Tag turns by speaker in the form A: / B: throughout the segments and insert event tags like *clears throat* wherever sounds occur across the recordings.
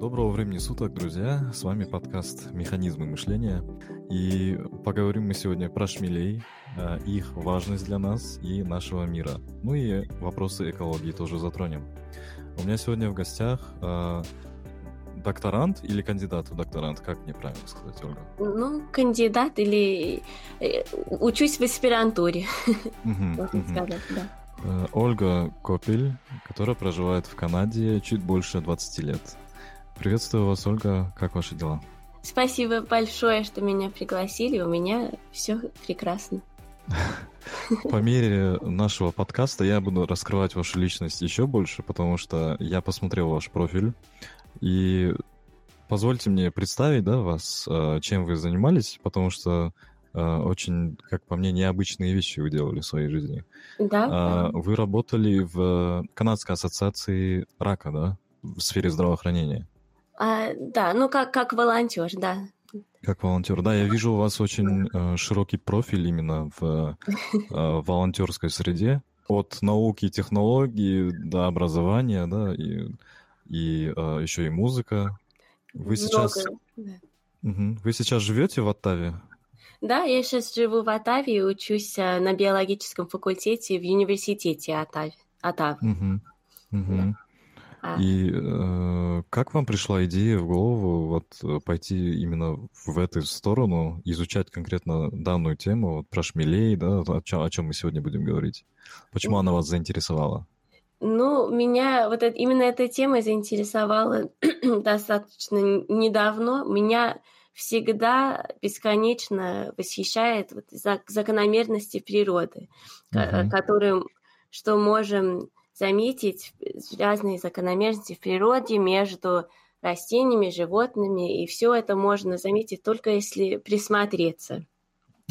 A: Доброго времени суток, друзья! С вами подкаст «Механизмы мышления». И поговорим мы сегодня про шмелей, э, их важность для нас и нашего мира. Ну и вопросы экологии тоже затронем. У меня сегодня в гостях э, докторант или кандидат в докторант? Как мне правильно сказать, Ольга?
B: Ну, кандидат или э, учусь в аспирантуре. *laughs*
A: Ольга Копель, которая проживает в Канаде чуть больше 20 лет. Приветствую вас, Ольга. Как ваши дела?
B: Спасибо большое, что меня пригласили. У меня все прекрасно.
A: По мере нашего подкаста я буду раскрывать вашу личность еще больше, потому что я посмотрел ваш профиль. И позвольте мне представить да, вас, э, чем вы занимались, потому что э, очень, как по мне, необычные вещи вы делали в своей жизни.
B: Да. А,
A: вы работали в Канадской ассоциации рака, да, в сфере здравоохранения.
B: А, да, ну как, как волонтер, да.
A: Как волонтер, да, я вижу у вас очень э, широкий профиль именно в э, волонтерской среде. От науки и технологий до образования, да, и, и э, еще и музыка. Вы сейчас, да. угу. вы сейчас живете в Оттаве?
B: Да, я сейчас живу в Оттаве и учусь э, на биологическом факультете в университете Оттаве. Оттавы.
A: Угу. Угу. Да. А. И э, как вам пришла идея в голову вот э, пойти именно в эту сторону, изучать конкретно данную тему, вот про шмелей, да, о чем, о чем мы сегодня будем говорить? Почему она вас заинтересовала?
B: Ну, меня вот это, именно эта тема заинтересовала *clears throat* достаточно недавно. Меня всегда бесконечно восхищает вот закономерности природы, uh-huh. которым, что можем заметить разные закономерности в природе между растениями, животными, и все это можно заметить только если присмотреться.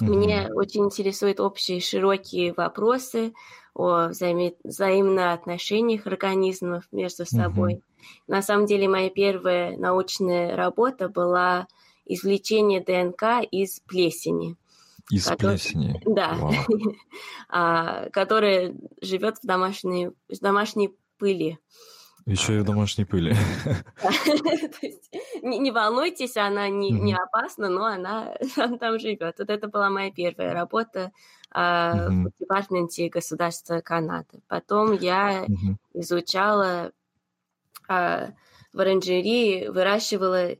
B: Mm-hmm. Меня очень интересуют общие широкие вопросы о взаим... взаимных отношениях организмов между собой. Mm-hmm. На самом деле моя первая научная работа была извлечение ДНК из плесени.
A: Из который, плесени.
B: Да, *laughs* а, которая живет в домашней, в домашней пыли.
A: Еще и в домашней пыли. *laughs* *laughs*
B: не, волнуйтесь, она не, не опасна, но она там живет. Вот это была моя первая работа а, в департаменте государства Канады. Потом я изучала а, в оранжерии, выращивала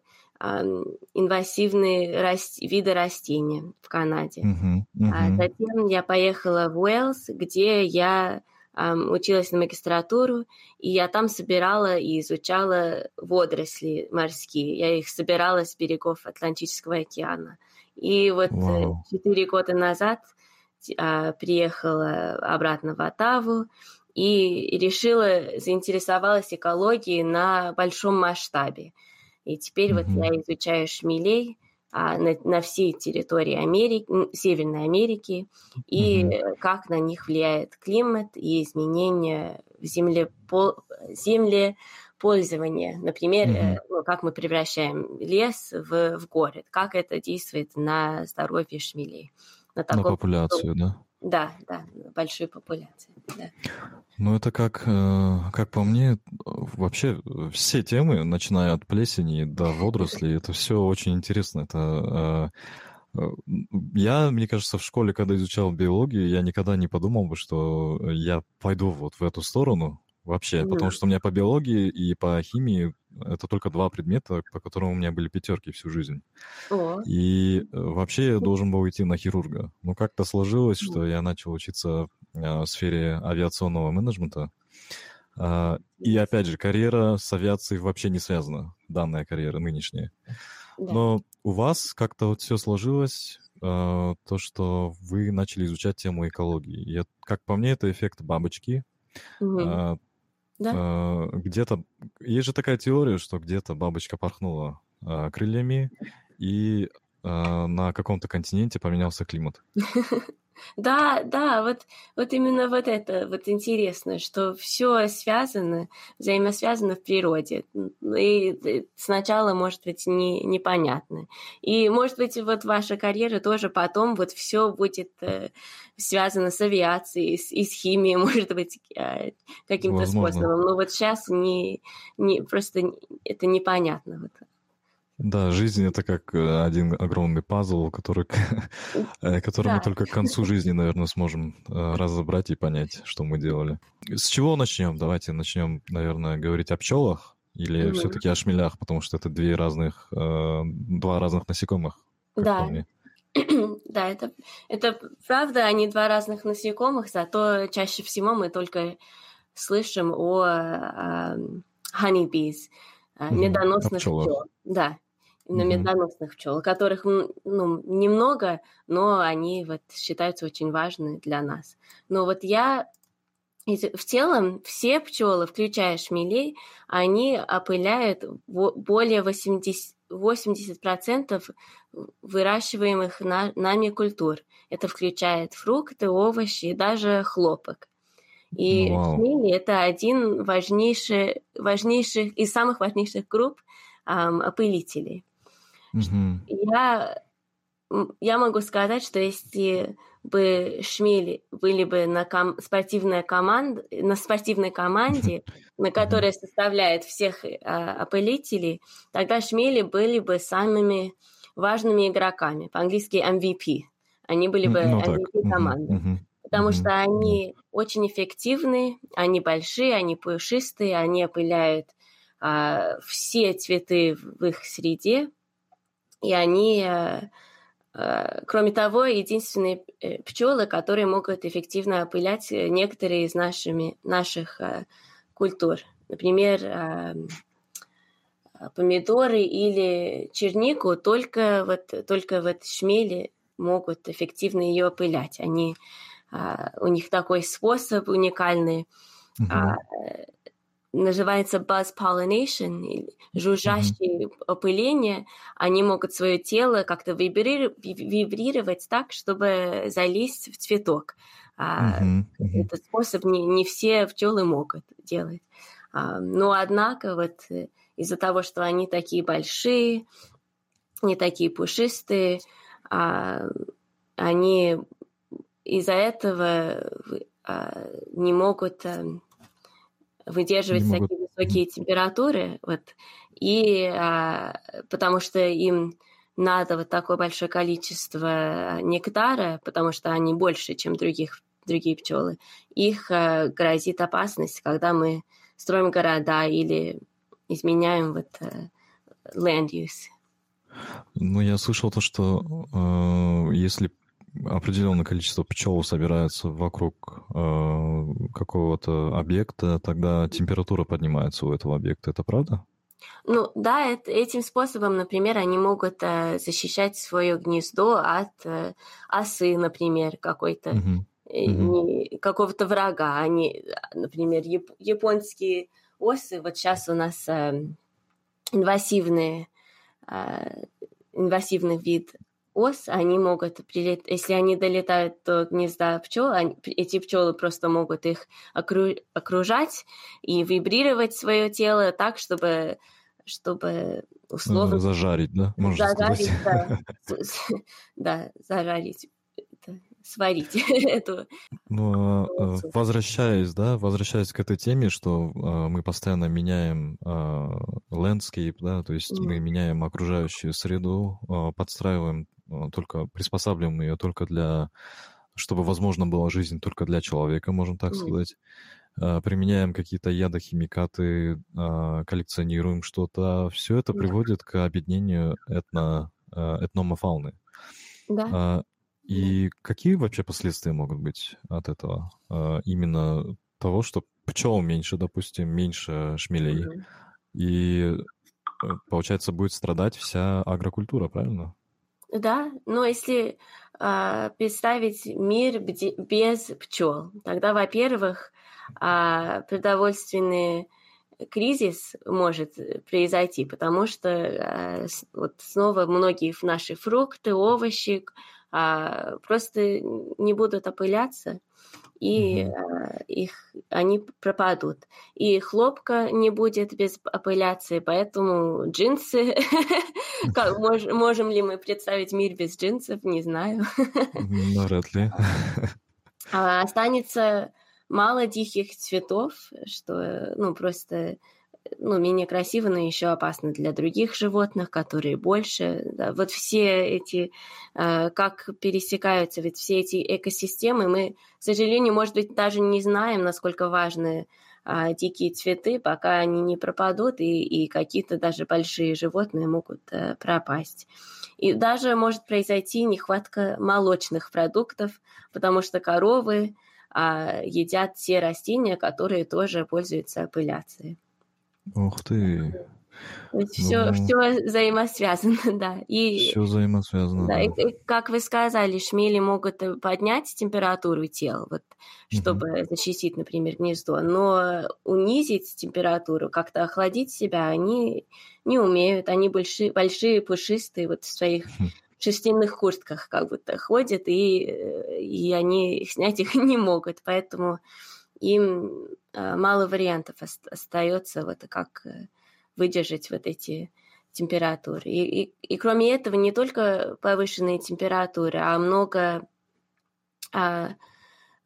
B: инвазивные раст... виды растений в Канаде. Uh-huh, uh-huh. А затем я поехала в Уэльс, где я um, училась на магистратуру, и я там собирала и изучала водоросли морские. Я их собирала с берегов Атлантического океана. И вот э, четыре wow. года назад uh, приехала обратно в Оттаву и решила, заинтересовалась экологией на большом масштабе. И теперь mm-hmm. вот я изучаю шмелей а, на, на всей территории Америки, Северной Америки, и mm-hmm. как на них влияет климат и изменения в земле, по, землепользования. Например, mm-hmm. ну, как мы превращаем лес в, в город, как это действует на здоровье шмелей.
A: На, таком, на популяцию, да?
B: Да, да, большой популяции. Да.
A: Ну, это как, э, как по мне, вообще все темы, начиная от плесени до водорослей, это все очень интересно. Это э, э, я, мне кажется, в школе, когда изучал биологию, я никогда не подумал бы, что я пойду вот в эту сторону вообще, mm. потому что у меня по биологии и по химии это только два предмета, по которым у меня были пятерки всю жизнь.
B: О.
A: И э, вообще я должен был идти на хирурга. Но как-то сложилось, что я начал учиться э, в сфере авиационного менеджмента. А, и опять же, карьера с авиацией вообще не связана, данная карьера нынешняя. Да. Но у вас как-то вот все сложилось, э, то, что вы начали изучать тему экологии. И, как по мне, это эффект бабочки.
B: Угу. Да?
A: Э, где-то есть же такая теория, что где-то бабочка порхнула э, крыльями, и э, на каком-то континенте поменялся климат. *laughs*
B: Да, да, вот, вот именно вот это вот интересно, что все связано, взаимосвязано в природе. И сначала, может быть, не, непонятно. И, может быть, вот ваша карьера тоже потом вот все будет э, связано с авиацией с, и с химией, *laughs* может быть, э, каким-то способом. Но вот сейчас не, не, просто это непонятно. Вот.
A: Да, жизнь это как э, один огромный пазл, который, *laughs* э, который да. мы только к концу жизни, наверное, сможем э, разобрать и понять, что мы делали. С чего начнем? Давайте начнем, наверное, говорить о пчелах или mm-hmm. все-таки о шмелях, потому что это две разных, два разных насекомых.
B: Да. *clears throat* да, это, это правда, они два разных насекомых, зато чаще всего мы только слышим о, о honeybees, медоносных пчел. Да на медоносных пчел, которых ну, немного, но они вот считаются очень важны для нас. Но вот я в целом все пчелы, включая шмелей, они опыляют более 80, 80% выращиваемых на, нами культур. Это включает фрукты, овощи и даже хлопок. И wow. шмели это один важнейший, важнейших из самых важнейших групп эм, опылителей. Mm-hmm. Я, я могу сказать, что если бы Шмели были бы на ком- спортивной команде, на спортивной команде, *laughs* на которой составляет всех э, опылителей, тогда Шмели были бы самыми важными игроками, по-английски MVP. Они были бы ну, MVP команды. Mm-hmm. Потому mm-hmm. что они очень эффективны, они большие, они пушистые, они опыляют а, все цветы в их среде, и они, э, э, кроме того, единственные э, пчелы, которые могут эффективно опылять некоторые из нашими, наших культур. Например, помидоры или чернику только вот, только вот шмели могут эффективно ее опылять. Они, у них такой способ уникальный. Uh-huh называется buzz pollination, жужжащее mm-hmm. опыление, они могут свое тело как-то вибрировать так, чтобы залезть в цветок. Mm-hmm. Mm-hmm. Этот способ не, не все пчелы могут делать. А, но однако вот э, из-за того, что они такие большие, не такие пушистые, а, они из-за этого а, не могут эм, выдерживать не такие высокие температуры, вот, и а, потому что им надо вот такое большое количество нектара, потому что они больше, чем других, другие пчелы, их а, грозит опасность, когда мы строим города или изменяем вот а, land use.
A: Ну, я слышал то, что э, если определенное количество пчел собирается вокруг э, какого-то объекта, тогда температура поднимается у этого объекта. Это правда?
B: Ну да, это, этим способом, например, они могут э, защищать свое гнездо от э, осы, например, какой-то uh-huh. Uh-huh. какого-то врага. Они, например, яп, японские осы. Вот сейчас у нас э, инвазивные э, инвазивный вид ос, они могут прилетать, если они долетают до гнезда пчел, они, эти пчелы просто могут их окру, окружать и вибрировать свое тело так, чтобы чтобы условно...
A: Зажарить, да? Можно зажарить,
B: сказать. да. *laughs* да, зажарить сварить *laughs* эту.
A: Ну, а, возвращаясь, да, возвращаясь к этой теме, что э, мы постоянно меняем landscape, да, то есть мы меняем окружающую среду, подстраиваем только приспосабливаем ее только для, чтобы возможно была жизнь только для человека, можно так сказать. Mm. Применяем какие-то ядохимикаты, а, коллекционируем что-то. Все это приводит к объединению этно, этномофауны.
B: Да.
A: И какие вообще последствия могут быть от этого? Именно того, что пчел меньше, допустим, меньше шмелей. Mm-hmm. И э, получается, будет страдать вся агрокультура, правильно?
B: Да, но если э, представить мир без пчел, тогда, во-первых, э, продовольственный кризис может произойти, потому что э, вот снова многие наши фрукты, овощи, а, просто не будут опыляться, и mm-hmm. их, они пропадут. И хлопка не будет без апелляции, поэтому джинсы... *laughs* Можем ли мы представить мир без джинсов? Не знаю. *laughs*
A: Вряд ли. *laughs*
B: А, останется мало диких цветов, что, ну, просто ну, менее красиво, но еще опасно для других животных, которые больше. Да. Вот все эти, э, как пересекаются, ведь все эти экосистемы, мы, к сожалению, может быть, даже не знаем, насколько важны э, дикие цветы, пока они не пропадут, и, и какие-то даже большие животные могут э, пропасть. И даже может произойти нехватка молочных продуктов, потому что коровы э, едят те растения, которые тоже пользуются апелляцией.
A: Ух ты.
B: То есть все, ну, все взаимосвязано, *laughs* да.
A: И, все взаимосвязано. Да,
B: да. И, и, как вы сказали, шмели могут э, поднять температуру тела, вот, чтобы угу. защитить, например, гнездо, но унизить температуру, как-то охладить себя они не умеют. Они большие, большие пушистые, вот в своих шерстяных куртках как будто ходят, и, э, и они снять *laughs* их не могут. Поэтому им э, мало вариантов остается вот как э, выдержать вот эти температуры. И, и, и кроме этого, не только повышенные температуры, а много... А,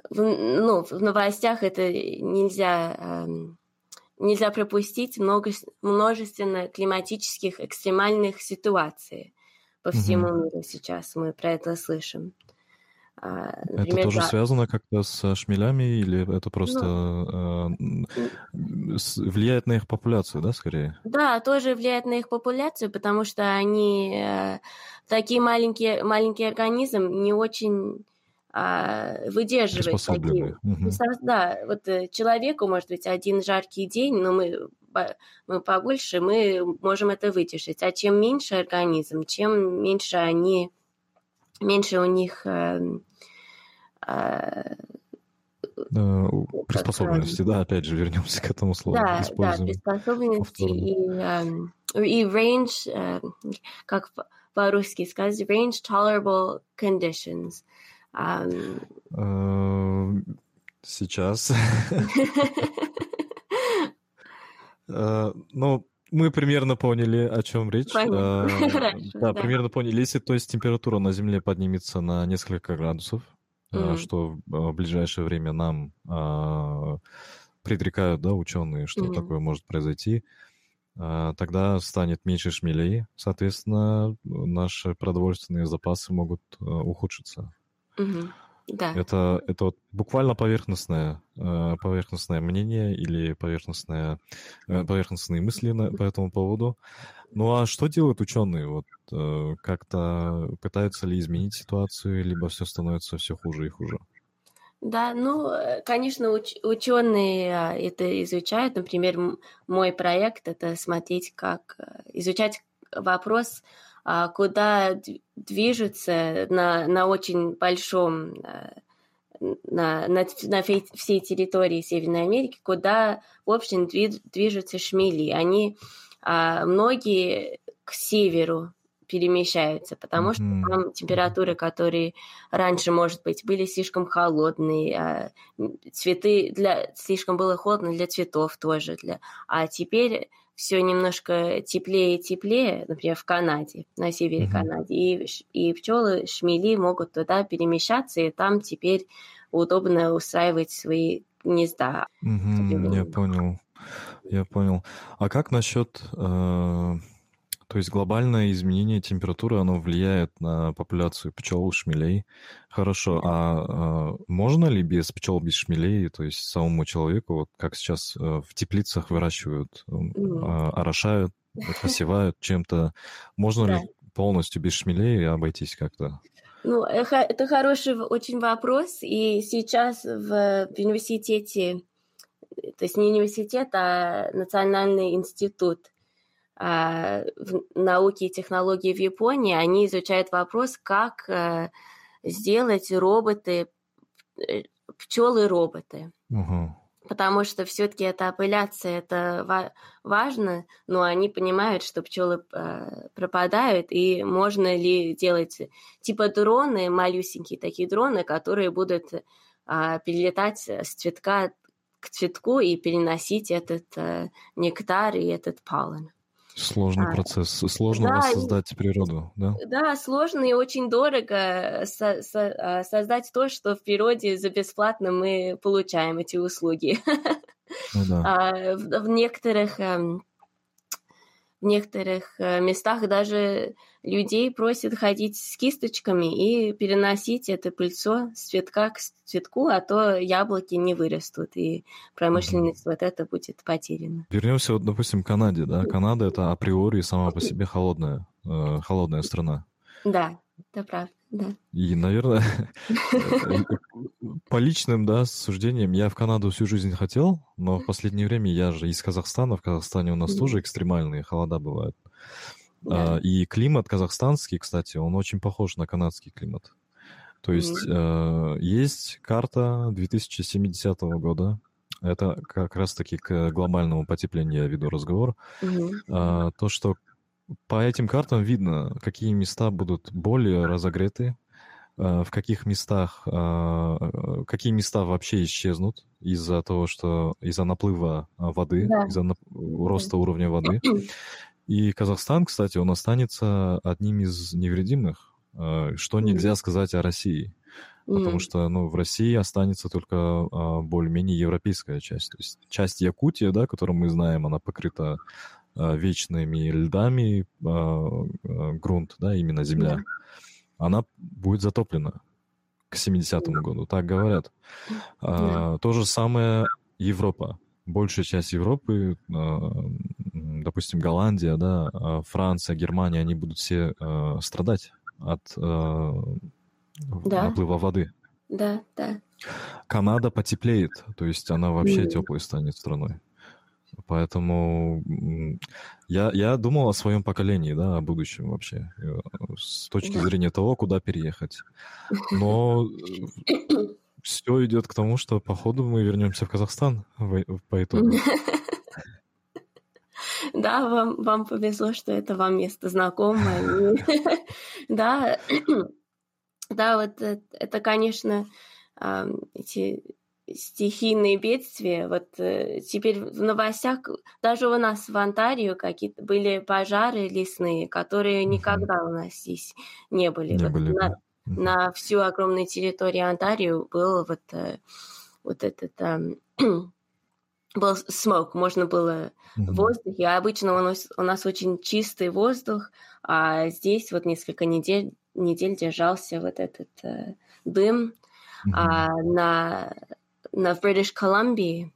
B: в, ну, в новостях это нельзя, а, нельзя пропустить много, множественно климатических экстремальных ситуаций по всему mm-hmm. миру сейчас. Мы про это слышим.
A: А, например, это тоже да. связано как-то с шмелями или это просто ну, э, влияет на их популяцию, да, скорее?
B: Да, тоже влияет на их популяцию, потому что они э, такие маленькие, маленький организм не очень э, выдерживает такие. Угу. Да, вот э, человеку может быть один жаркий день, но мы мы побольше, мы можем это выдержать. А чем меньше организм, чем меньше они меньше у них э,
A: э, приспособленности, да, опять же, вернемся к этому слову.
B: Да, да, приспособленности и, эм, и range, э, как по-русски сказать, range tolerable conditions.
A: Сейчас. *laughs* *laughs* Ну, мы примерно поняли, о чем речь. А, *laughs* да, примерно поняли. Если, то есть, температура на Земле поднимется на несколько градусов, а, что в ближайшее время нам а, предрекают, да, ученые, что такое может произойти, тогда станет меньше шмелей, соответственно, наши продовольственные запасы могут ухудшиться.
B: Да.
A: Это, это вот буквально поверхностное, э, поверхностное мнение или поверхностное, э, поверхностные мысли на, по этому поводу. Ну а что делают ученые? Вот э, как-то пытаются ли изменить ситуацию, либо все становится все хуже и хуже?
B: Да, ну, конечно, уч- ученые а, это изучают. Например, мой проект это смотреть, как изучать вопрос куда движутся на, на очень большом, а, на, на, на всей территории Северной Америки, куда, в общем, движутся шмели. Они а, многие к северу перемещаются, потому mm-hmm. что там температуры, которые раньше, может быть, были слишком холодные, а цветы для слишком было холодно для цветов тоже, для, а теперь все немножко теплее и теплее, например, в Канаде, на севере mm-hmm. Канады, и, и пчелы, шмели могут туда перемещаться, и там теперь удобно устраивать свои гнезда.
A: Mm-hmm, я понял, я понял. А как насчет э, то есть глобальное изменение температуры, оно влияет на популяцию пчел, шмелей. Хорошо, а, а можно ли без пчел, без шмелей, то есть самому человеку, вот как сейчас э, в теплицах выращивают, mm. орошают, посевают чем-то, можно да. ли полностью без шмелей обойтись как-то?
B: Ну, это хороший очень вопрос, и сейчас в, в университете, то есть не университет, а Национальный институт а, в науке и технологии в Японии, они изучают вопрос, как э, сделать роботы, э, пчелы-роботы. Угу. потому что все-таки эта апелляция это ва- важно, но они понимают, что пчелы э, пропадают, и можно ли делать типа дроны, малюсенькие такие дроны, которые будут э, перелетать с цветка к цветку и переносить этот э, нектар и этот полlen.
A: Сложный а, процесс, сложно да, воссоздать природу, да?
B: Да, сложно и очень дорого со со а, создать то, что в природе за бесплатно мы получаем эти услуги. Ну, да. а, в, в некоторых эм, в некоторых э, местах даже людей просят ходить с кисточками и переносить это пыльцо с цветка к цветку, а то яблоки не вырастут, и промышленность вот это будет потеряна.
A: Вернемся, вот, допустим, к Канаде, да? Канада — это априори сама по себе холодная, э, холодная страна.
B: Да, это правда. Да.
A: И, наверное, *laughs* по личным, да, суждениям, я в Канаду всю жизнь хотел, но в последнее время я же из Казахстана, в Казахстане у нас тоже экстремальные холода бывают. Да. А, и климат казахстанский, кстати, он очень похож на канадский климат. То есть mm-hmm. есть карта 2070 года, это как раз-таки к глобальному потеплению я веду разговор. Mm-hmm. То, что по этим картам видно, какие места будут более разогреты, в каких местах, а, какие места вообще исчезнут из-за того, что из-за наплыва воды, да. из-за роста уровня воды. *clears throat* И Казахстан, кстати, он останется одним из невредимых, а, что нельзя сказать о России. Потому что ну, в России останется только а, более-менее европейская часть. То есть часть Якутии, да, которую мы знаем, она покрыта а, вечными льдами а, а, грунт, да, именно земля, да. она будет затоплена к 70-му году, так говорят. Да. То же самое Европа. Большая часть Европы, допустим, Голландия, да, Франция, Германия, они будут все страдать от да. наплыва воды.
B: Да, да.
A: Канада потеплеет, то есть она вообще mm. теплой станет страной. Поэтому я, я думал о своем поколении, да, о будущем вообще, э, с точки зрения того, куда переехать. Но э, все идет к тому, что, походу, мы вернемся в Казахстан по итогу. *laughs*
B: Да, вам, вам повезло, что это вам место знакомое. *laughs* Да, *clears throat* да, вот это, конечно, эти стихийные бедствия. Вот э, теперь в новостях, даже у нас в Онтарио какие-то были пожары лесные, которые никогда у нас здесь не были. Не вот были на, на всю огромную территорию Онтарио был вот, э, вот этот... Э, *clears throat* был смог, можно было mm-hmm. воздух, и обычно у нас, у нас очень чистый воздух, а здесь вот несколько недель, недель держался вот этот э, дым, mm-hmm. а на на, в Бритиш Колумбии,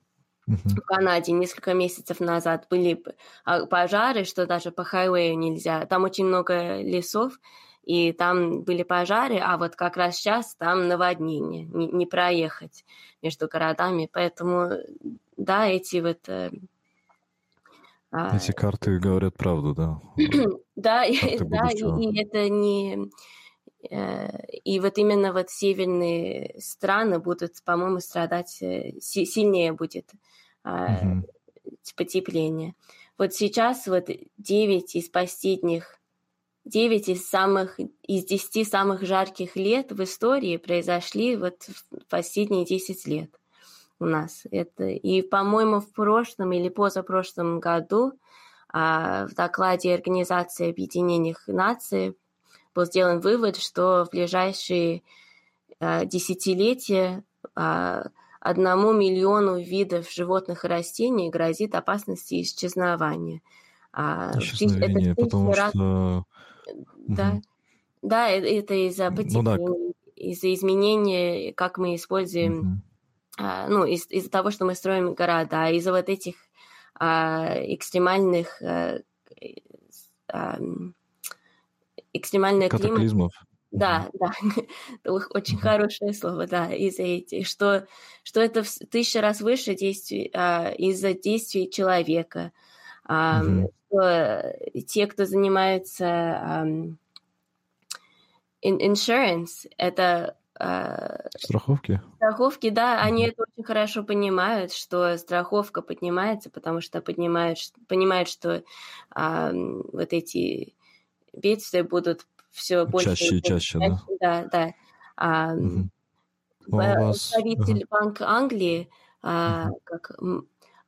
B: в Канаде несколько месяцев назад были а, пожары, что даже по хайвею нельзя. Там очень много лесов, и там были пожары, а вот как раз сейчас там наводнение, не, не проехать между городами. Поэтому, да, эти вот...
A: Э, а, эти карты говорят правду, да? *clears throat*
B: да, да, и это не Э, и вот именно вот северные страны будут, по-моему, страдать, э, сильнее будет mm-hmm. потепление. Вот сейчас вот 9 из последних, 9 из самых, из 10 самых жарких лет в истории произошли вот в последние 10 лет у нас. Это, и, по-моему, в прошлом или позапрошлом году а, в докладе Организации Объединенных Наций был сделан вывод, что в ближайшие э, десятилетия э, одному миллиону видов животных и растений грозит опасность исчезнования.
A: Исчезновение, это потому раз... что...
B: Да, угу. да это из-за потепления, ну, да. из-за изменения, как мы используем, угу. а, ну, из- из-за того, что мы строим города, из-за вот этих а, экстремальных а, а, экстремальный
A: Катаклизмов.
B: климат. Да, да, *laughs* очень хорошее слово, да, из-за этих, что, что это в тысячу раз выше действий, а, из-за действий человека, а, угу. что те, кто занимается insurance, это э,
A: Страховки?
B: страховки, да, они это очень хорошо понимают, что страховка поднимается, потому что поднимают, ш- понимают, что а, вот эти бедствия будут все больше
A: Чаще и чаще, да?
B: Да, да. А,
A: Мгм. Ну, а вас... ага.
B: Правитель Банка Англии а,
A: Мгм.
B: как,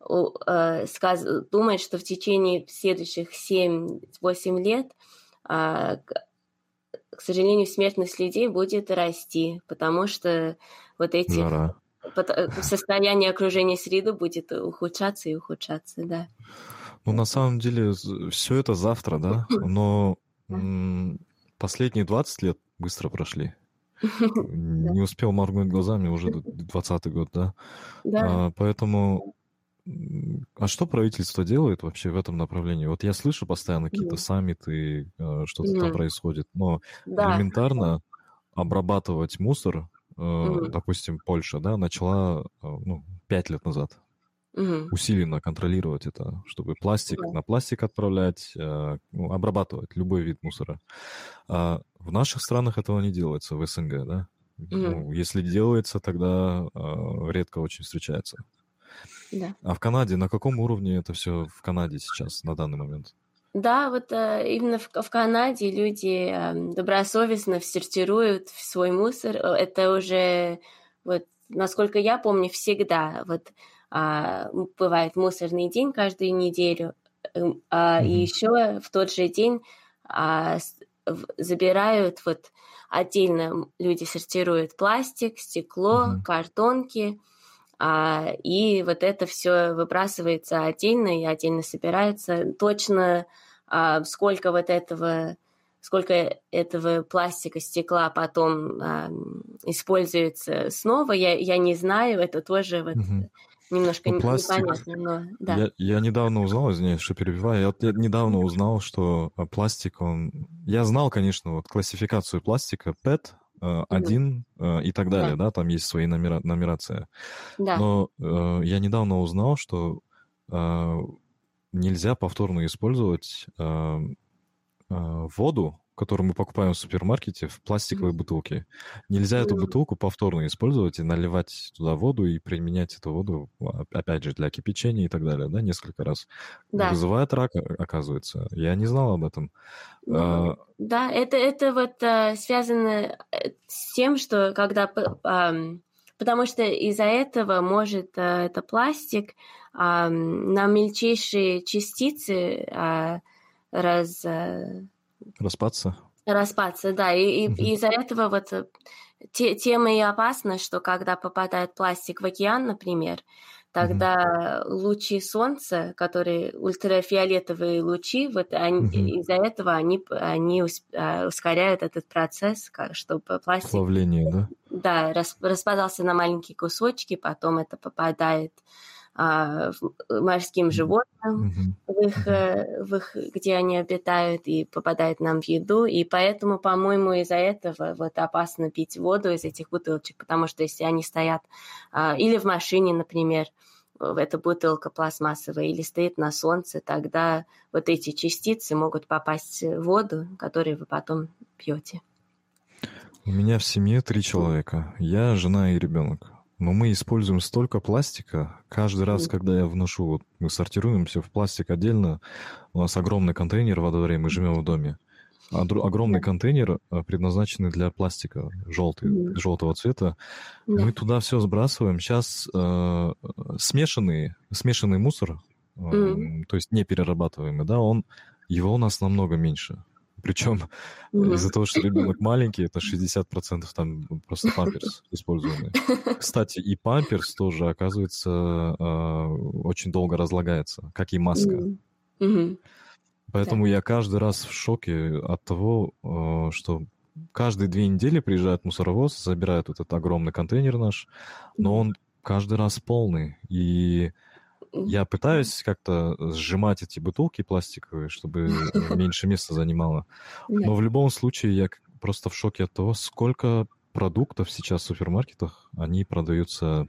B: сказ- думает, что в течение следующих 7-8 лет, а, к сожалению, смертность людей будет расти, потому что вот эти э, *laughs* состояние окружения среды будет ухудшаться и ухудшаться, да.
A: Ну, на самом деле, все это завтра, да? *clears throat* Но последние 20 лет быстро прошли. *laughs* Не успел моргнуть глазами, уже 20 год, да?
B: Да.
A: А, поэтому... А что правительство делает вообще в этом направлении? Вот я слышу постоянно какие-то
B: Мгм.
A: саммиты, э, что-то там
B: Мгм.
A: происходит, но
B: Да.
A: элементарно обрабатывать мусор,
B: Мгм.
A: допустим, Польша, да, начала э, ну, 5 лет назад
B: Мгм.
A: усиленно контролировать это, чтобы пластик
B: Да.
A: на пластик отправлять, ну, обрабатывать любой вид мусора. А в наших странах этого не делается, в СНГ, да? Ну, если делается, тогда редко очень встречается.
B: Да.
A: А в Канаде на каком уровне это все в Канаде сейчас, на данный момент?
B: Да, вот э, именно в, в Канаде люди э, добросовестно сортируют свой мусор. Э, Это уже, вот, насколько я помню, всегда. Вот м, бывает мусорный день каждую неделю, э, а, и
A: Мгм.
B: еще в тот же день в- забирают вот отдельно люди сортируют пластик, стекло,
A: Мгм.
B: картонки. А, и вот это все выбрасывается отдельно и отдельно собирается. Точно а, сколько вот этого, сколько этого пластика, стекла потом а, используется снова, я, я не знаю. Это тоже вот
A: Мгм.
B: немножко
A: Ну, пластик-
B: непонятно, но да.
A: Я, я недавно узнал, извиняюсь, что перебиваю, я, я недавно узнал, что а, пластик, он... Я знал, конечно, вот классификацию пластика PET, э, 1 э, и так далее, да, там есть свои номера, нумерация.
B: да.
A: Но э, я недавно узнал, что э, нельзя повторно использовать э, э, воду, которую мы покупаем в супермаркете, в пластиковой бутылке. Нельзя эту бутылку повторно использовать и наливать туда воду и применять эту воду, а, опять же, для кипячения и так далее, да, несколько раз.
B: Да.
A: Вызывает рак, о- оказывается. Я не знал об этом.
B: Ну,
A: А,
B: Да, это, это вот э, связано э, с тем, что когда... ам, потому что из-за этого может э, это пластик ам, на мельчайшие частицы а, раз, э,
A: распаться.
B: распаться, да, и, и- и из-за этого вот э, те, тем и опасно, что когда попадает пластик в океан, например, тогда лучи солнца, которые ультрафиолетовые лучи, вот они,
A: Мгм.
B: из-за этого они, они а, ускоряют этот процесс, как- чтобы пластик
A: Плавление, да?
B: да, рас- распадался на маленькие кусочки, потом это попадает а, в- морским животным, в их, э, в их, где они обитают, и попадает нам в еду. И поэтому, по-моему, из-за этого вот опасно пить воду из этих бутылочек, потому что если они стоят а, или в машине, например, эта бутылка пластмассовая, или стоит на солнце, тогда вот эти частицы могут попасть в воду, которую вы потом пьете.
A: У меня в семье три человека. Я, жена и ребенок. Но мы используем столько пластика. Каждый раз, когда я вношу, вот мы сортируем все в пластик отдельно. У нас огромный контейнер во дворе, мы живем в доме. А огромный контейнер э, предназначенный для пластика, желтый, желтого цвета. Мы туда все сбрасываем. Сейчас э, смешанный, смешанный мусор, э, то есть не перерабатываемый, да, он, его у нас намного меньше. Причем
B: Мгм.
A: из-за того, что ребенок *laughs* маленький, это 60% там просто *laughs* памперс используемый. Кстати, и памперс тоже, оказывается, э, очень долго разлагается, как и маска.
B: Мгм.
A: Поэтому я каждый раз в шоке от того, э, что каждые две недели приезжает мусоровоз, забирает вот этот огромный контейнер наш, но он каждый раз полный. И я пытаюсь как-то сжимать эти бутылки пластиковые, чтобы *laughs* меньше места занимало. Но в любом случае я просто в шоке от того, сколько продуктов сейчас в супермаркетах, они продаются...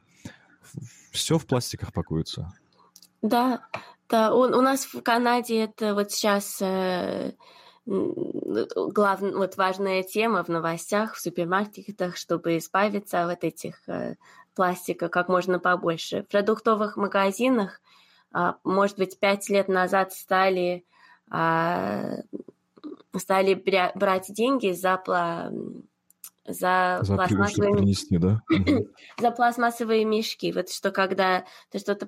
A: Все в пластиках пакуется.
B: Да, да, он, у нас в Канаде это вот сейчас э, главная, вот важная тема в новостях, в супермаркетах, чтобы избавиться от этих э, пластика как можно побольше. В продуктовых магазинах, э, может быть, пять лет назад стали, э, стали брать деньги за, за,
A: за пластмассовые принести, да? *coughs*
B: за пластмассовые мешки. Вот что когда ты что-то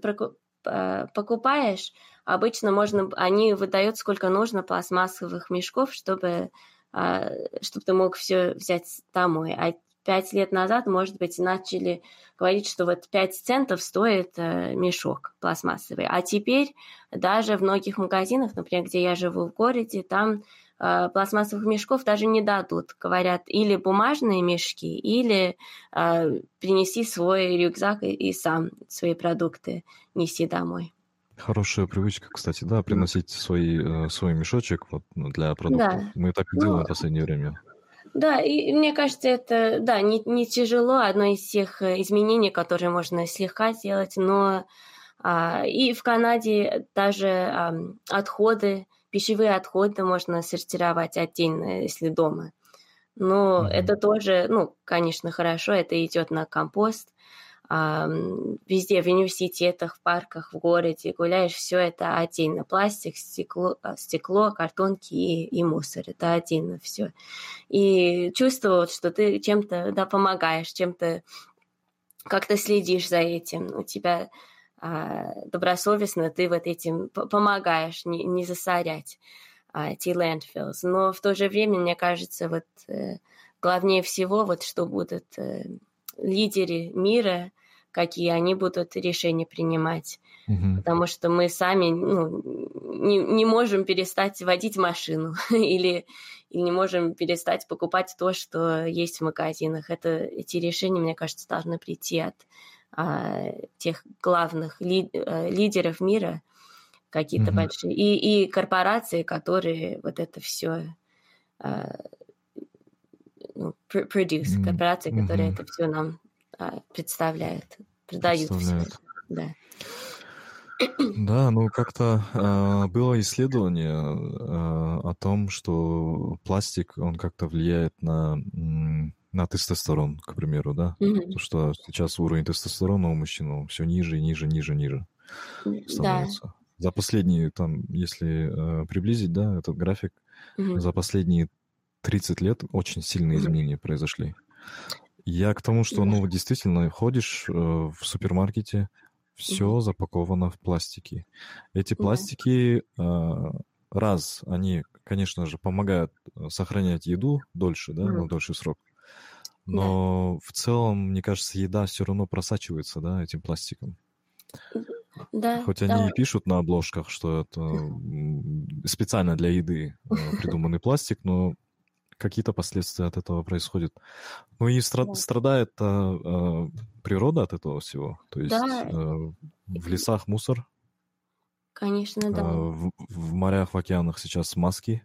B: покупаешь, обычно можно, они выдают сколько нужно пластмассовых мешков, чтобы, а, чтобы ты мог все взять домой. А пять лет назад, может быть, начали говорить, что вот 5 центов стоит э, мешок пластмассовый. А теперь даже в многих магазинах, например, где я живу в городе, там э, пластмассовых мешков даже не дадут. Говорят, или бумажные мешки, или э, принеси свой рюкзак и, и сам свои продукты неси домой.
A: Хорошая привычка, кстати, да, приносить свой, э, свой мешочек вот, ну, для продуктов. Да. Мы так и делаем ну, в последнее время.
B: Да, и мне кажется, это, да, не, не тяжело, одно из тех э, изменений, которые можно слегка сделать, но а, и в Канаде даже а, отходы, пищевые отходы можно сортировать отдельно, если дома. Но mm-hmm. это тоже, ну, конечно, хорошо, это идет на компост, везде, в университетах, в парках, в городе гуляешь, все это отдельно. Пластик, стекло, а, стекло картонки и, и мусор. Это отдельно все. И чувствовать, что ты чем-то да, помогаешь, чем-то как-то следишь за этим. У тебя а, добросовестно ты вот этим помогаешь не, не засорять а, эти landfills. Но в то же время, мне кажется, вот э, главнее всего, вот что будут э, лидеры мира какие они будут решения принимать. Угу. Потому что мы сами ну, не, не можем перестать водить машину *laughs* или, или не можем перестать покупать то, что есть в магазинах. Это, эти решения, мне кажется, должны прийти от а, тех главных ли, а, лидеров мира, какие-то угу. большие, и, и корпорации, которые вот это все а, ну, produce, корпорации, которые угу. это все нам представляют, продают. Представляют. Да.
A: Да, ну как-то э, было исследование э, о том, что пластик, он как-то влияет на, на тестостерон, к примеру, да? Mm-hmm. Потому что сейчас уровень тестостерона у мужчин все ниже, ниже, ниже, ниже становится. Да. За последние, там, если э, приблизить, да, этот график, mm-hmm. за последние 30 лет очень сильные mm-hmm. изменения произошли. Я к тому, что, ну, действительно, ходишь э, в супермаркете, все запаковано в пластике. Эти пластики, э, раз, они, конечно же, помогают э, сохранять еду дольше, да, на дольший срок. Но в целом, мне кажется, еда все равно просачивается, да, этим пластиком.
B: Да,
A: Хоть они и пишут на обложках, что это *laughs* специально для еды придуманный пластик, но какие-то последствия от этого происходят. Ну и стра- да. страдает а, а, природа от этого всего. То есть да. а, в лесах мусор.
B: Конечно, да. А,
A: в, в морях, в океанах сейчас маски.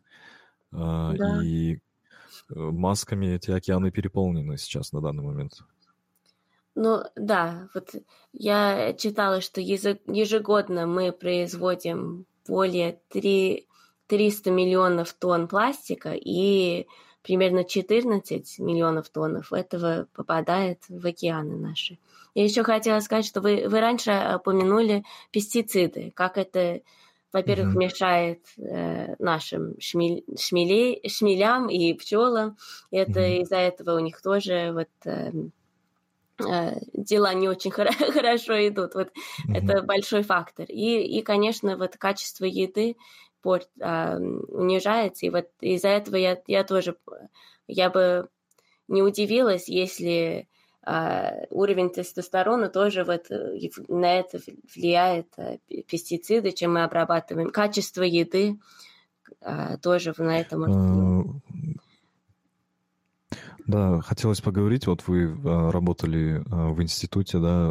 A: А, да. И э, масками эти океаны переполнены сейчас на данный момент.
B: Ну да, вот я читала, что ежегодно мы производим более 3, 300 миллионов тонн пластика, и примерно 14 миллионов тоннов этого попадает в океаны наши. Я еще хотела сказать, что вы, вы раньше упомянули пестициды, как это, во-первых, mm-hmm. мешает э, нашим шмель, шмелей, шмелям и пчелам. Это mm-hmm. из-за этого у них тоже вот э, э, дела не очень *laughs* хорошо идут. Вот mm-hmm. это большой фактор. И, и, конечно, вот качество еды спорт а, унижается. И вот из-за этого я, я тоже, я бы не удивилась, если а, уровень тестостерона тоже вот э, на это влияет а, пестициды, чем мы обрабатываем. Качество еды а, тоже на это может
A: да, хотелось поговорить. Вот вы работали в институте, да,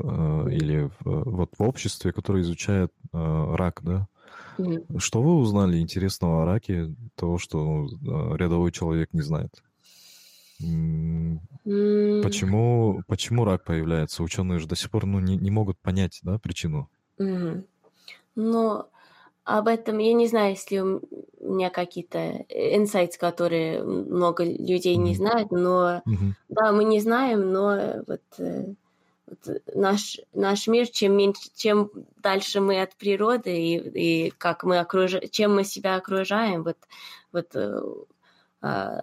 A: или вот в обществе, которое изучает рак, да? Mm-hmm. Что вы узнали интересного о раке, того, что ну, рядовой человек не знает? Mm-hmm. Почему, почему рак появляется? Ученые же до сих пор ну, не, не могут понять да, причину.
B: Mm-hmm. Но об этом я не знаю, если у меня какие-то инсайты, которые много людей не знают, но да, мы не знаем, но вот, э, вот наш наш мир, чем меньше, чем дальше мы от природы и, и как мы окружаем, чем мы себя окружаем, вот вот э, а,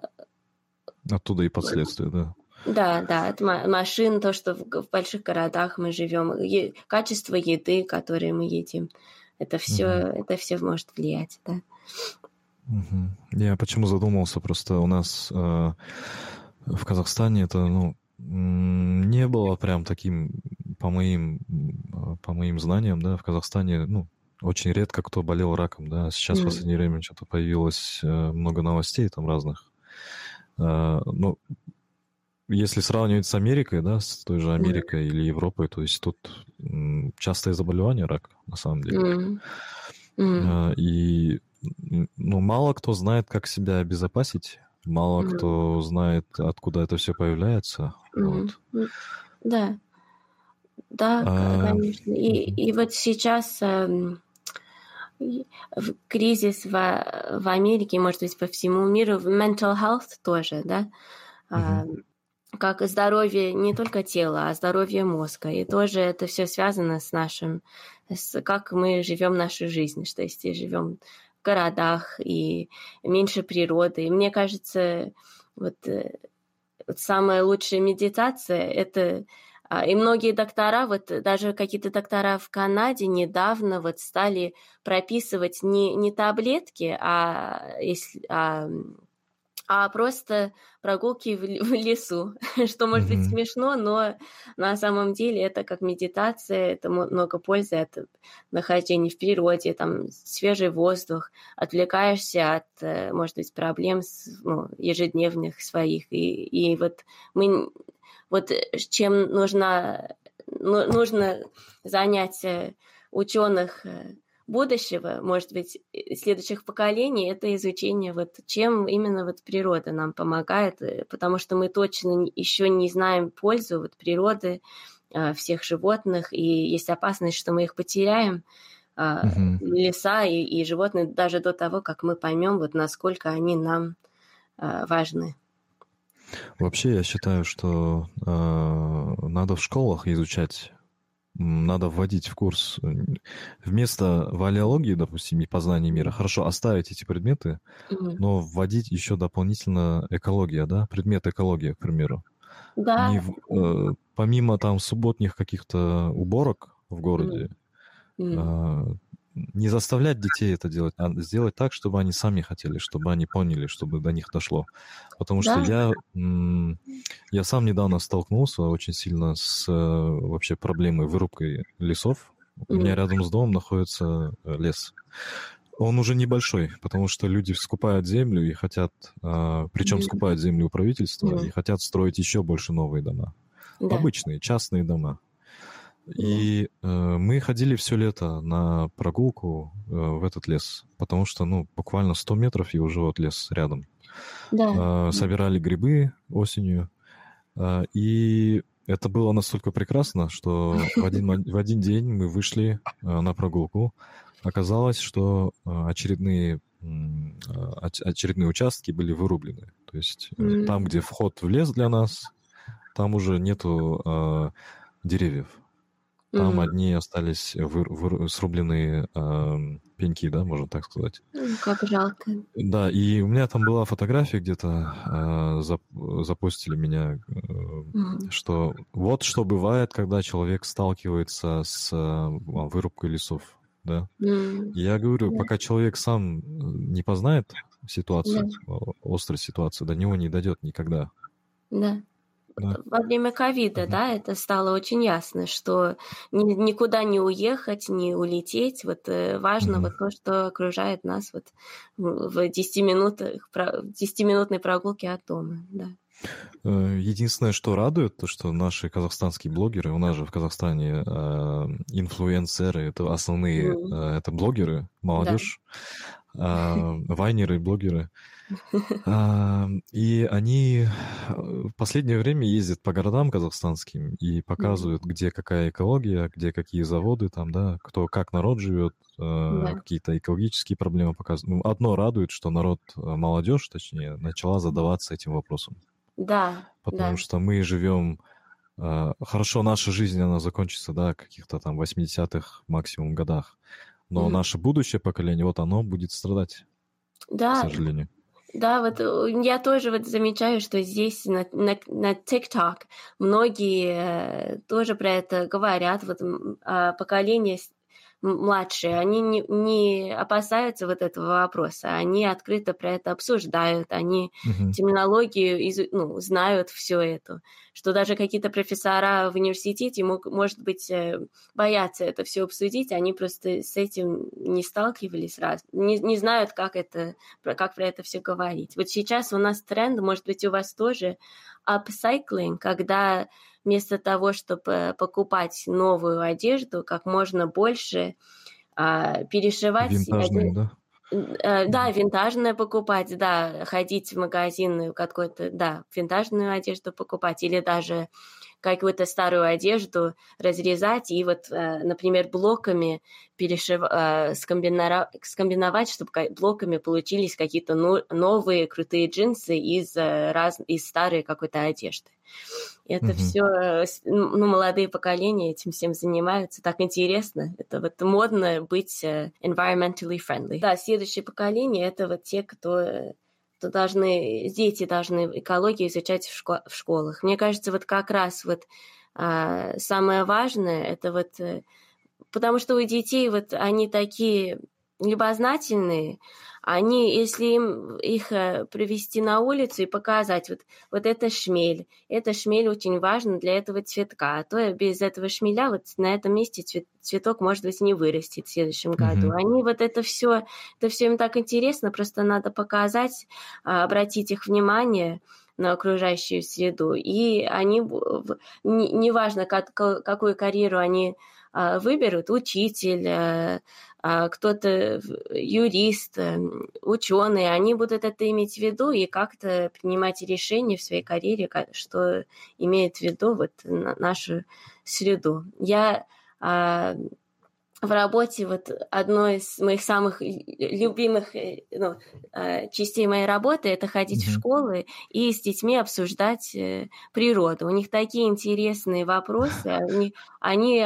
A: оттуда и последствия, да.
B: Да, да, от машин, то, что в, в больших городах мы живем, е- качество еды, которую мы едим. Это все, угу. это все может влиять, да.
A: Угу. Я почему задумался, просто у нас э, в Казахстане это, ну, не было прям таким, по моим, по моим знаниям, да, в Казахстане, ну, очень редко кто болел раком, да. Сейчас mm. в последнее время что-то появилось э, много новостей там разных. Э, ну, если сравнивать с Америкой, да, с той же Америкой mm. или Европой, то есть тут частое заболевание рак, на самом деле. Mm. Mm. И ну, мало кто знает, как себя обезопасить, мало mm. кто знает, откуда это все появляется. Mm. Вот.
B: Да. Да, а... конечно. И, и вот сейчас э, кризис в, в Америке, может быть, по всему миру, в mental health тоже, да, mm-hmm как здоровье не только тела, а здоровье мозга. И тоже это все связано с нашим, с как мы живем нашу жизнь, что если живем городах и меньше природы. И мне кажется, вот, э, вот самая лучшая медитация это а, и многие доктора, вот даже какие-то доктора в Канаде недавно вот стали прописывать не, не таблетки, а, если, а а просто прогулки в, *laughs* в лесу, *laughs* что может mm-hmm. быть смешно, но на самом деле это как медитация, это много пользы от нахождения в природе, там свежий воздух, отвлекаешься от, э, может быть, проблем ну, ежедневных своих, и, и вот мы вот чем нужно ну, нужно занять э, ученых э, будущего, может быть, следующих поколений, это изучение, вот чем именно вот природа нам помогает, э, потому что мы точно еще не знаем пользу вот природы, а, всех животных, и есть опасность, что мы их потеряем, угу. леса и, и животные, даже до того, как мы поймем, вот насколько они нам а, важны.
A: Вообще, я считаю, что э, надо в школах изучать надо вводить в курс вместо валиологии, допустим, и познания мира, хорошо оставить эти предметы, mm-hmm. но вводить еще дополнительно экология, да, предмет экология, к примеру.
B: Да.
A: Не, э, помимо там субботних каких-то уборок в городе, mm-hmm. э, не заставлять детей это делать, а сделать так, чтобы они сами хотели, чтобы они поняли, чтобы до них дошло. Потому да. что я, я сам недавно столкнулся очень сильно с э, вообще проблемой вырубкой лесов. У меня рядом с домом находится э, лес. Он уже небольшой, потому что люди скупают землю и хотят, а, причем скупают землю у правительства и хотят строить еще больше новые дома. Да. Обычные, частные дома. И э, мы ходили все лето на прогулку э, в этот лес, потому что, ну, буквально 100 метров и уже вот лес рядом. Да. Э, собирали грибы осенью, э, и это было настолько прекрасно, что *laughs* в один, в один день мы вышли э, на прогулку. Оказалось, что э, очередные очередные участки были вырублены. То есть mm. там, где вход в лес для нас, там уже нету э, деревьев. Там mm-hmm. одни остались вы, вы, срубленные э, пеньки, да, можно так сказать.
B: Как жалко.
A: Да, и у меня там была фотография где-то, э, зап, запустили меня, э, mm-hmm. что вот что бывает, когда человек сталкивается с э, вырубкой лесов, да. Mm-hmm. Я говорю, yeah. пока человек сам не познает ситуацию, yeah. острую ситуацию, до него не дойдет никогда.
B: Да. Да. Во время ковида, да, это стало очень ясно, что ни, никуда не уехать, не улететь. Вот э, важно mm-hmm. вот то, что окружает нас вот в 10 минутах, в 10-минутной прогулке от дома, да.
A: Э, единственное, что радует, то что наши казахстанские блогеры, у нас же в Казахстане э, инфлюенсеры, это основные, э, это блогеры, молодежь, да. э, вайнеры, блогеры. *laughs* И они э, в последнее время ездят по городам казахстанским и показывают, где какая экология, где какие заводы там, да, кто как народ живет, да. какие-то экологические проблемы показывают. Ну, одно радует, что народ, молодежь, точнее, начала задаваться этим вопросом.
B: Да.
A: Потому
B: да.
A: что мы живем Хорошо, наша жизнь, она закончится, да, каких-то там 80-х максимум годах. Но mm-hmm. наше будущее поколение, вот оно будет страдать.
B: Да.
A: К сожалению.
B: Да, вот э, я тоже вот замечаю, что здесь на, на, на TikTok многие э, тоже про это говорят. Вот а, поколение младшие, они не, не опасаются вот этого вопроса, они открыто про это обсуждают, они uh-huh. терминологию из, ну, знают все это, что даже какие-то профессора в университете, мог, может быть, э, боятся это все обсудить, они просто с этим не сталкивались раз, не, не знают, как, это, как про это все говорить. Вот сейчас у нас тренд, может быть, у вас тоже, upcycling, когда вместо того, чтобы покупать новую одежду, как можно больше а, перешивать.
A: Винтажную, да?
B: Э, да, винтажное покупать, да, ходить в магазин какой-то, да, винтажную одежду покупать или даже какую-то старую одежду разрезать и вот, э, например, блоками перешив... Э, скомбиновать, чтобы блоками получились какие-то новые крутые джинсы из, раз... из старой какой-то одежды. Это mm-hmm. все, ну, молодые поколения этим всем занимаются, так интересно. Это вот модно быть environmentally friendly. Да, следующее поколение это вот те, кто должны, дети должны экологию изучать в, шко- в школах. Мне кажется, вот как раз вот а, самое важное, это вот, э, потому что у детей вот они такие любознательные, они, если им их э, привести на улицу и показать, вот, вот это шмель, это шмель очень важно для этого цветка, а то без этого шмеля вот на этом месте цвет, цветок, может быть, не вырастет в следующем году. Mm-hmm. Они вот это все, это все им так интересно, просто надо показать, а, обратить их внимание, на окружающую среду. И они, неважно, как, какую карьеру они выберут, учитель, э, а, кто-то юрист, э, ученый, они будут это иметь в виду и как-то принимать решения в своей карьере, что имеет в виду вот нашу среду. Я а, в работе вот одной из моих самых любимых э, ну, э, частей моей работы это ходить mm-hmm. в школы и с детьми обсуждать э, природу. У них такие интересные вопросы, они, они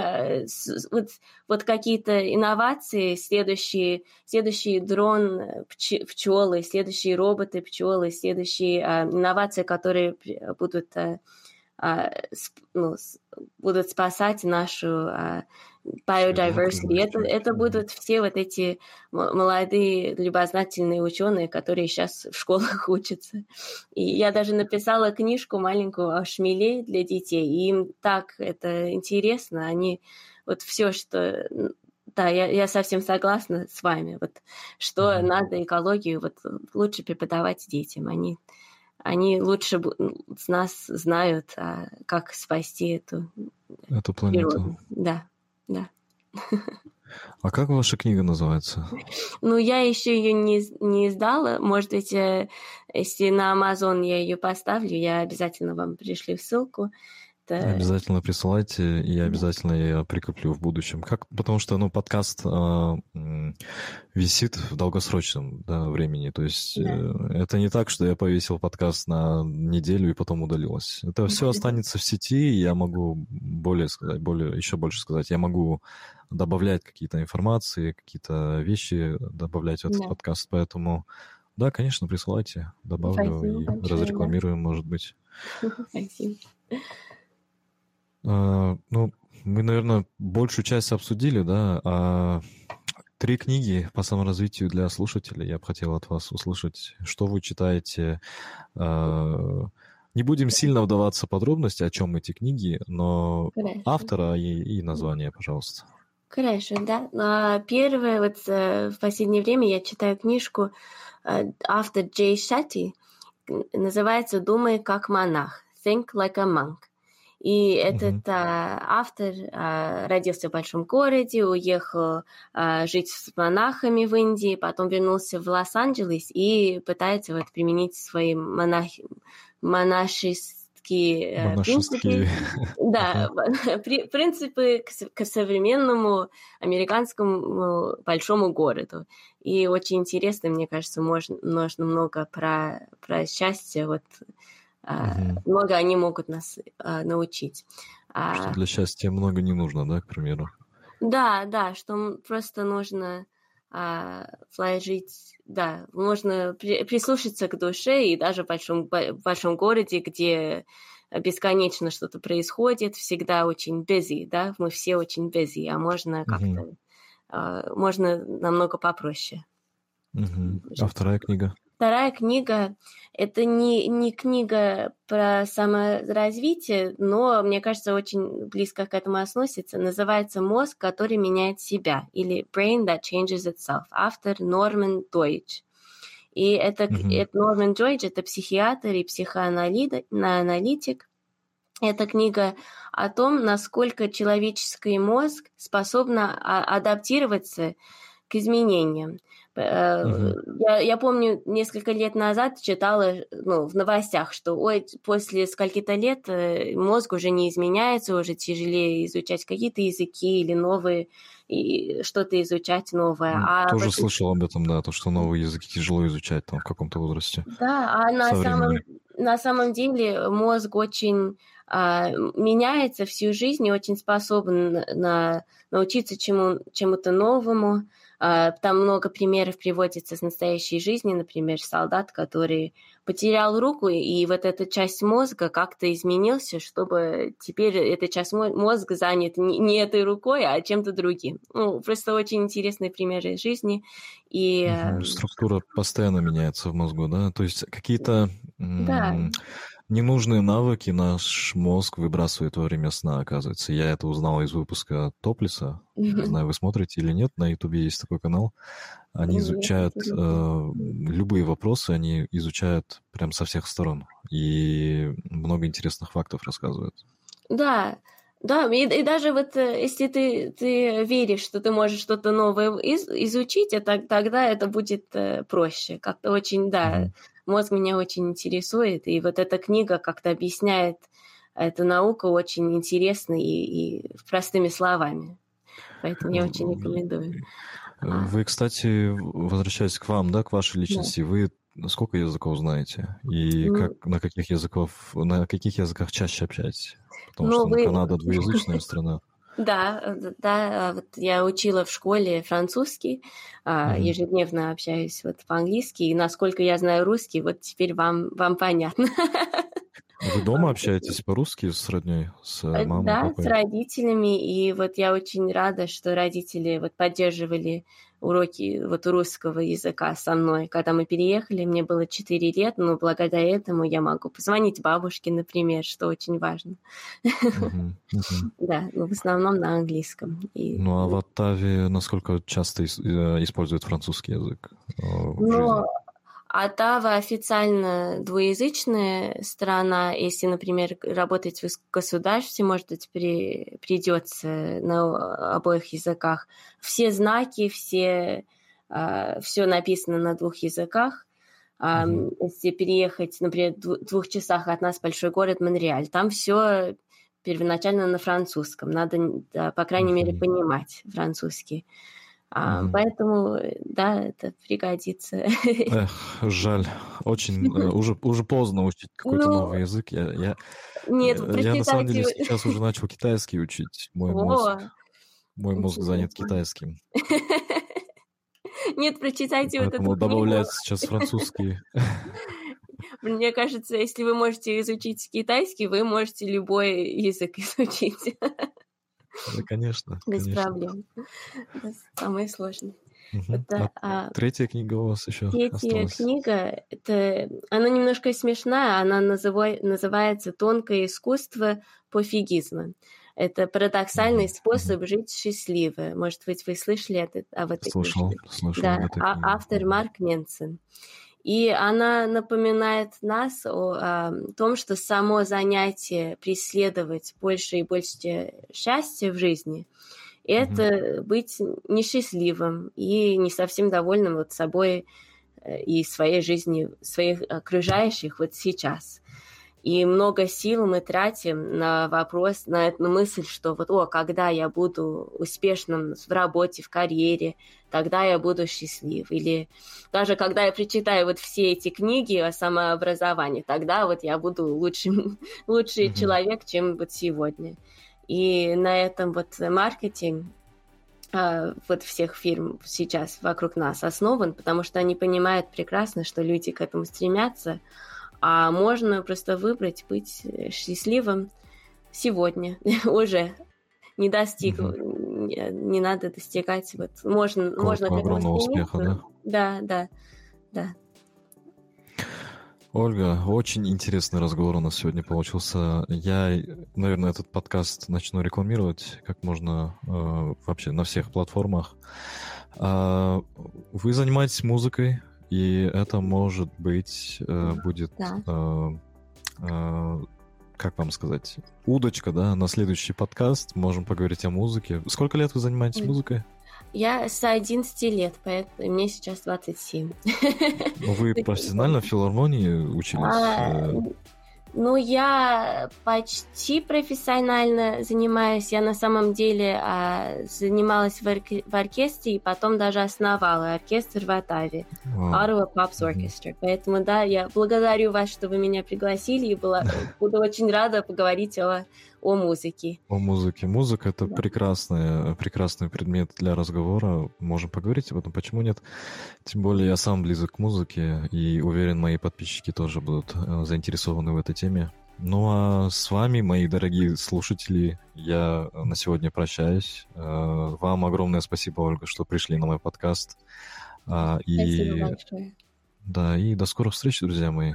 B: вот, вот какие-то инновации, следующие, следующий дрон пчелы, следующие роботы пчелы, следующие а, инновации, которые будут а, ну, будут спасать нашу а, biodiversity. Это, это будут все вот эти молодые любознательные ученые, которые сейчас в школах *laughs* учатся. И я даже написала книжку маленькую о шмеле для детей. И им так это интересно. Они вот все, что да, я, я совсем согласна с вами. Вот что mm-hmm. надо экологию вот лучше преподавать детям. Они они лучше с нас знают, а, как спасти эту,
A: эту планету.
B: Природу. Да, да.
A: А как ваша книга называется?
B: Ну, я еще ее не, не издала. Может быть, э, если на Amazon я ее поставлю, я обязательно вам пришлю ссылку.
A: Это... Обязательно присылайте, и я обязательно ее прикреплю в будущем. Как, потому что ну, подкаст э, висит в долгосрочном да, времени. То есть да. э, это не так, что я повесил подкаст на неделю и потом удалилось. Это все останется в сети, и я могу более сказать, более, еще больше сказать. Я могу добавлять какие-то информации, какие-то вещи добавлять в этот да. подкаст. Поэтому да, конечно, присылайте, добавлю Спасибо и большое, разрекламируем, да. может быть. *laughs* Спасибо. А, ну, мы, наверное, большую часть обсудили, да. А три книги по саморазвитию для слушателей. Я бы хотел от вас услышать, что вы читаете. А, не будем сильно вдаваться в подробности, о чем эти книги, но Хорошо. автора и, и название, пожалуйста.
B: Хорошо, да. А, первое, вот э, в последнее время я читаю книжку э, автор Джей Шатти, называется «Думай как монах», «Think like a monk». И этот а, автор а, родился в большом городе, уехал а, жить с монахами в Индии, потом вернулся в Лос-Анджелес и пытается вот применить свои монах... монашеские э, принципы, да, *laughs* принципы к, к современному американскому большому городу. И очень интересно, мне кажется, можно, можно много про, про счастье вот Угу. Много они могут нас а, научить.
A: А что для счастья много не нужно, да, к примеру?
B: Да, да, что просто нужно а, вложить, да, можно при, прислушаться к душе, и даже в большом, в большом городе, где бесконечно что-то происходит, всегда очень busy, да, мы все очень busy, а можно как-то, угу. а, можно намного попроще.
A: Угу. А вторая книга?
B: Вторая книга — это не, не книга про саморазвитие, но, мне кажется, очень близко к этому относится. Называется «Мозг, который меняет себя» или «Brain that changes itself». Автор Норман Дойч. И это, mm-hmm. это Норман Дойч — это психиатр и психоаналитик. Это книга о том, насколько человеческий мозг способен адаптироваться к изменениям. Угу. Я, я помню, несколько лет назад читала ну, в новостях, что ой, после скольки-то лет э, мозг уже не изменяется, уже тяжелее изучать какие-то языки или новые, и что-то изучать новое.
A: А Тоже вот... слышал об этом, да, то, что новые языки тяжело изучать там в каком-то возрасте.
B: Да, а на самом, на самом деле мозг очень а, меняется всю жизнь и очень способен на, научиться чему, чему-то новому. А, там много примеров приводится с настоящей жизни, например, солдат, который потерял руку, и вот эта часть мозга как-то изменился, чтобы теперь эта часть мозга занята не этой рукой, а чем-то другим. Ну, просто очень интересные примеры из жизни. И...
A: Структура постоянно меняется в мозгу, да? То есть какие-то... Да ненужные навыки наш мозг выбрасывает во время сна, оказывается. Я это узнал из выпуска Топлиса. Не знаю, вы смотрите или нет, на Ютубе есть такой канал. Они изучают э, любые вопросы, они изучают прям со всех сторон. И много интересных фактов рассказывают.
B: Да, да, и, и даже вот э, если ты, ты веришь, что ты можешь что-то новое из, изучить, это, тогда это будет э, проще. Как-то очень, да, mm-hmm мозг меня очень интересует, и вот эта книга как-то объясняет эту науку очень интересно и, и простыми словами. Поэтому я очень рекомендую.
A: А. Вы, кстати, возвращаясь к вам, да, к вашей личности, да. вы сколько языков знаете? И ну, как, на каких языков, на каких языках чаще общаетесь? Потому ну, что вы... Канада двуязычная страна.
B: Да, э, да, вот я учила в школе французский, mm-hmm. ежедневно общаюсь вот по-английски, и насколько я знаю русский, вот теперь вам, вам понятно.
A: Вы дома *laughs* общаетесь по-русски с родней, с э, мамой?
B: Да, папой? с родителями, и вот я очень рада, что родители вот поддерживали уроки вот русского языка со мной. Когда мы переехали, мне было 4 лет, но благодаря этому я могу позвонить бабушке, например, что очень важно. *laughs* Да, но в основном на английском.
A: Ну а в Оттаве насколько часто э, используют французский язык?
B: Э, ну, Оттава официально двуязычная страна. Если, например, работать в государстве, может быть, при, придется на обоих языках. Все знаки, все, э, все написано на двух языках. Mm-hmm. Если переехать, например, в двух часах от нас большой город Монреаль, там все первоначально на французском. Надо, да, по крайней mm-hmm. мере, понимать французский. А, mm. Поэтому, да, это пригодится. *laughs*
A: Эх, жаль. Очень э, *laughs* уже, уже поздно учить какой-то ну, новый язык. Я, я, нет, я, я на самом деле сейчас уже начал китайский учить. Мой О, мозг, мой мозг занят *laughs* китайским.
B: Нет, прочитайте вот
A: эту добавляется сейчас французский.
B: Мне кажется, если вы можете изучить китайский, вы можете любой язык изучить.
A: Да, конечно.
B: Без конечно. проблем. Это самое сложное.
A: Угу. Это, а, третья книга у вас еще
B: Третья осталась. книга, это, она немножко смешная, она называй, называется «Тонкое искусство пофигизма». Это парадоксальный способ жить счастливо. Может быть, вы слышали это, об этой книге?
A: Слышал,
B: да, а, автор Марк Менсен. И она напоминает нас о, о том, что само занятие преследовать больше и больше счастья в жизни – это mm-hmm. быть несчастливым и не совсем довольным вот собой э, и своей жизнью, своих окружающих вот сейчас – и много сил мы тратим на вопрос, на эту мысль, что вот, о, когда я буду успешным в работе, в карьере, тогда я буду счастлив. Или даже когда я прочитаю вот все эти книги о самообразовании, тогда вот я буду лучшим, *laughs* лучший mm-hmm. человек, чем вот сегодня. И на этом вот маркетинг а, вот всех фирм сейчас вокруг нас основан, потому что они понимают прекрасно, что люди к этому стремятся, а можно просто выбрать быть э, счастливым сегодня *laughs* уже. Не достиг, угу. не, не надо достигать. Вот можно, Какого можно к
A: успеха, да?
B: Да, да, да.
A: Ольга, очень интересный разговор у нас сегодня получился. Я, наверное, этот подкаст начну рекламировать как можно э, вообще на всех платформах. Э, вы занимаетесь музыкой, и это может быть э, будет, да. э, э, как вам сказать, удочка, да, на следующий подкаст. Можем поговорить о музыке. Сколько лет вы занимаетесь музыкой?
B: Я с 11 лет, поэтому мне сейчас 27.
A: Вы *laughs* профессионально в филармонии учились?
B: Ну, я почти профессионально занимаюсь. Я на самом деле а, занималась в, орке- в оркестре и потом даже основала оркестр в Оттаве. Wow. Ottawa Pops Orchestra. Mm-hmm. Поэтому, да, я благодарю вас, что вы меня пригласили и была, *laughs* буду очень рада поговорить о о музыке.
A: О музыке. Музыка это да. прекрасный, прекрасный предмет для разговора. Можем поговорить об этом, почему нет? Тем более я сам близок к музыке и уверен, мои подписчики тоже будут э, заинтересованы в этой теме. Ну а с вами, мои дорогие слушатели, я на сегодня прощаюсь. Э, вам огромное спасибо, Ольга, что пришли на мой подкаст.
B: А, и... Спасибо большое.
A: Да, и до скорых встреч, друзья мои.